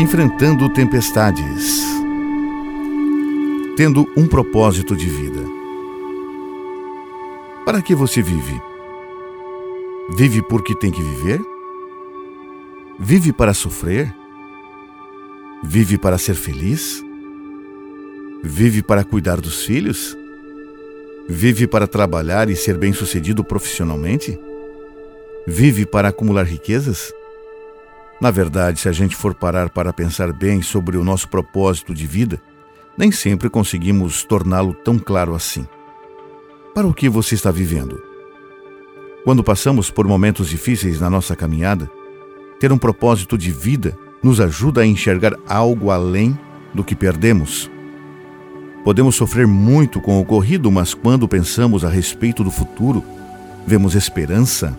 enfrentando tempestades, tendo um propósito de vida. Para que você vive? Vive porque tem que viver? Vive para sofrer? Vive para ser feliz? Vive para cuidar dos filhos? Vive para trabalhar e ser bem-sucedido profissionalmente? Vive para acumular riquezas? Na verdade, se a gente for parar para pensar bem sobre o nosso propósito de vida, nem sempre conseguimos torná-lo tão claro assim. Para o que você está vivendo? Quando passamos por momentos difíceis na nossa caminhada, ter um propósito de vida nos ajuda a enxergar algo além do que perdemos. Podemos sofrer muito com o ocorrido, mas quando pensamos a respeito do futuro, vemos esperança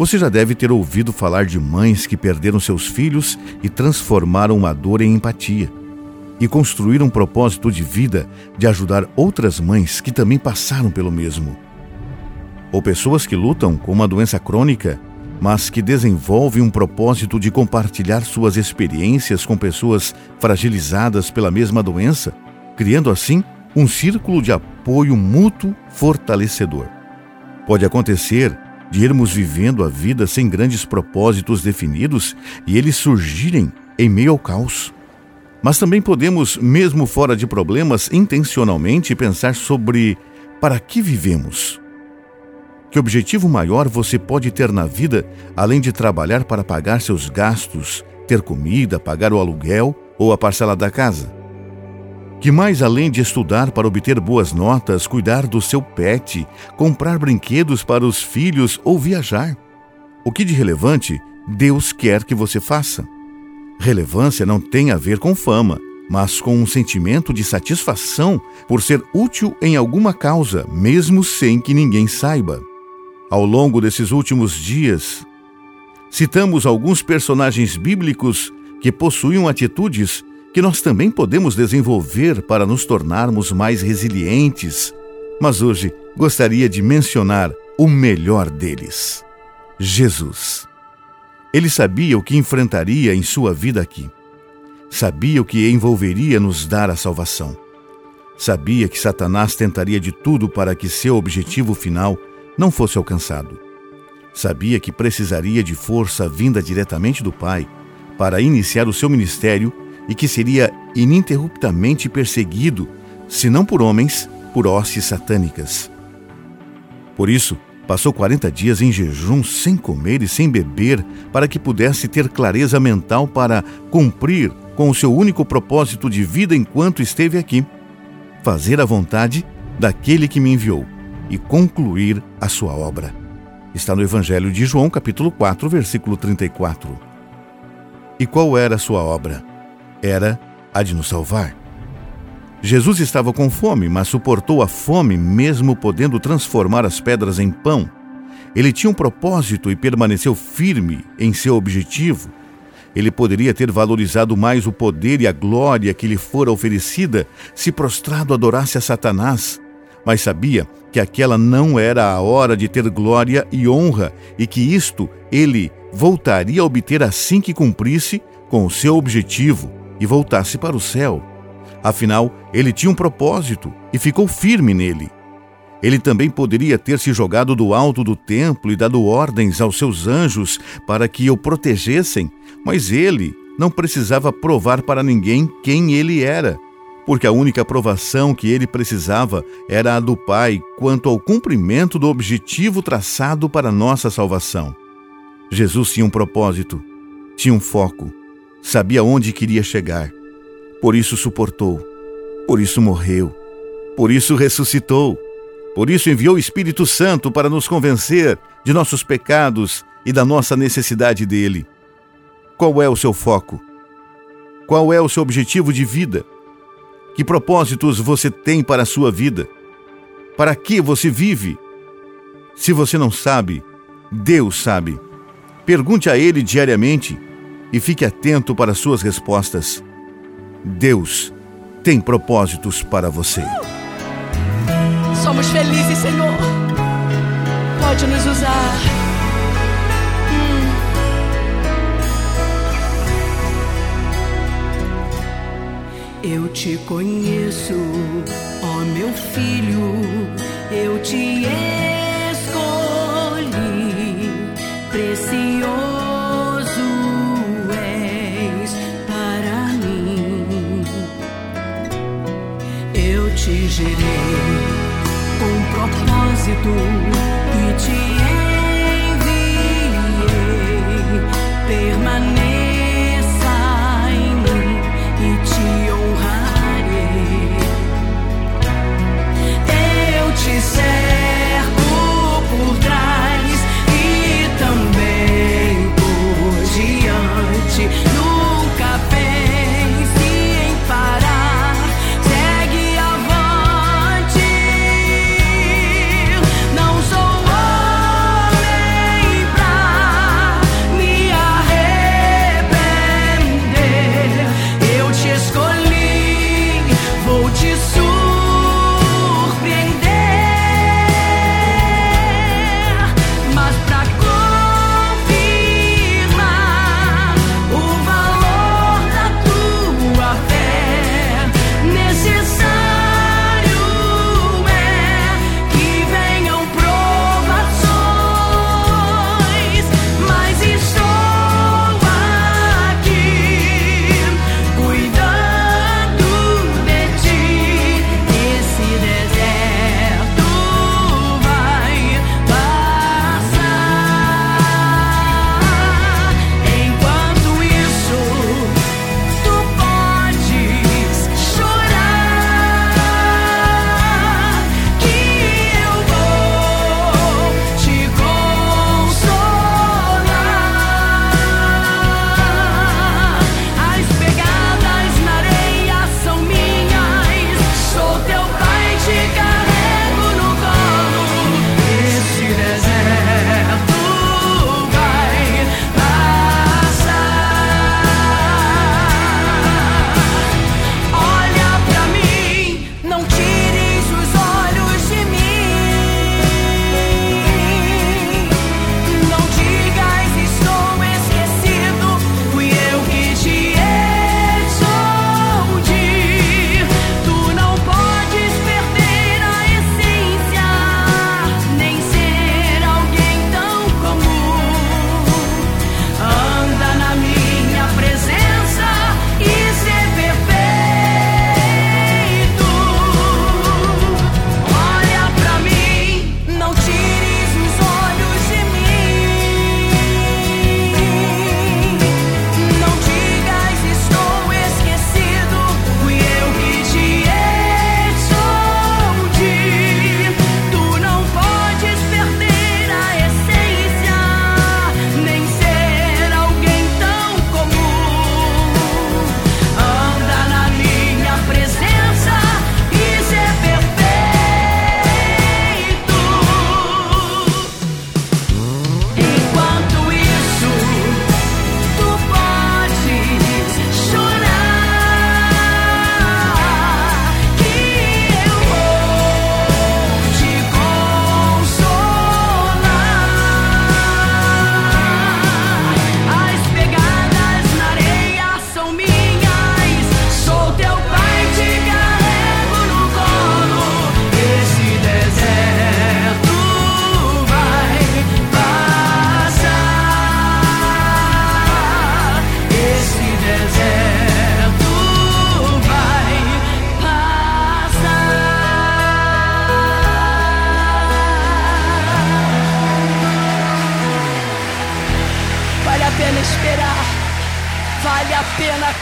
você já deve ter ouvido falar de mães que perderam seus filhos e transformaram uma dor em empatia, e construíram um propósito de vida de ajudar outras mães que também passaram pelo mesmo. Ou pessoas que lutam com uma doença crônica, mas que desenvolvem um propósito de compartilhar suas experiências com pessoas fragilizadas pela mesma doença, criando assim um círculo de apoio mútuo fortalecedor. Pode acontecer de irmos vivendo a vida sem grandes propósitos definidos e eles surgirem em meio ao caos. Mas também podemos, mesmo fora de problemas, intencionalmente pensar sobre para que vivemos. Que objetivo maior você pode ter na vida além de trabalhar para pagar seus gastos, ter comida, pagar o aluguel ou a parcela da casa? Que mais além de estudar para obter boas notas, cuidar do seu pet, comprar brinquedos para os filhos ou viajar. O que de relevante Deus quer que você faça? Relevância não tem a ver com fama, mas com um sentimento de satisfação por ser útil em alguma causa, mesmo sem que ninguém saiba. Ao longo desses últimos dias, citamos alguns personagens bíblicos que possuíam atitudes que nós também podemos desenvolver para nos tornarmos mais resilientes. Mas hoje gostaria de mencionar o melhor deles: Jesus. Ele sabia o que enfrentaria em sua vida aqui. Sabia o que envolveria nos dar a salvação. Sabia que Satanás tentaria de tudo para que seu objetivo final não fosse alcançado. Sabia que precisaria de força vinda diretamente do Pai para iniciar o seu ministério e que seria ininterruptamente perseguido, se não por homens, por hostes satânicas. Por isso, passou 40 dias em jejum sem comer e sem beber, para que pudesse ter clareza mental para cumprir com o seu único propósito de vida enquanto esteve aqui: fazer a vontade daquele que me enviou e concluir a sua obra. Está no Evangelho de João, capítulo 4, versículo 34. E qual era a sua obra? Era a de nos salvar. Jesus estava com fome, mas suportou a fome mesmo podendo transformar as pedras em pão. Ele tinha um propósito e permaneceu firme em seu objetivo. Ele poderia ter valorizado mais o poder e a glória que lhe fora oferecida se prostrado adorasse a Satanás, mas sabia que aquela não era a hora de ter glória e honra e que isto ele voltaria a obter assim que cumprisse com o seu objetivo, e voltasse para o céu. Afinal, ele tinha um propósito e ficou firme nele. Ele também poderia ter se jogado do alto do templo e dado ordens aos seus anjos para que o protegessem, mas ele não precisava provar para ninguém quem ele era, porque a única provação que ele precisava era a do Pai quanto ao cumprimento do objetivo traçado para nossa salvação. Jesus tinha um propósito, tinha um foco Sabia onde queria chegar. Por isso suportou. Por isso morreu. Por isso ressuscitou. Por isso enviou o Espírito Santo para nos convencer de nossos pecados e da nossa necessidade dele. Qual é o seu foco? Qual é o seu objetivo de vida? Que propósitos você tem para a sua vida? Para que você vive? Se você não sabe, Deus sabe. Pergunte a Ele diariamente e fique atento para suas respostas. Deus tem propósitos para você. Somos felizes, Senhor. Pode nos usar. Hum. Eu te conheço, ó meu filho, eu te amo. Gerei com propósito e te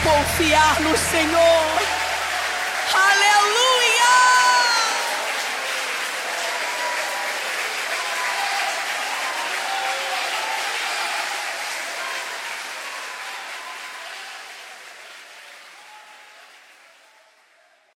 confiar no Senhor. Aleluia!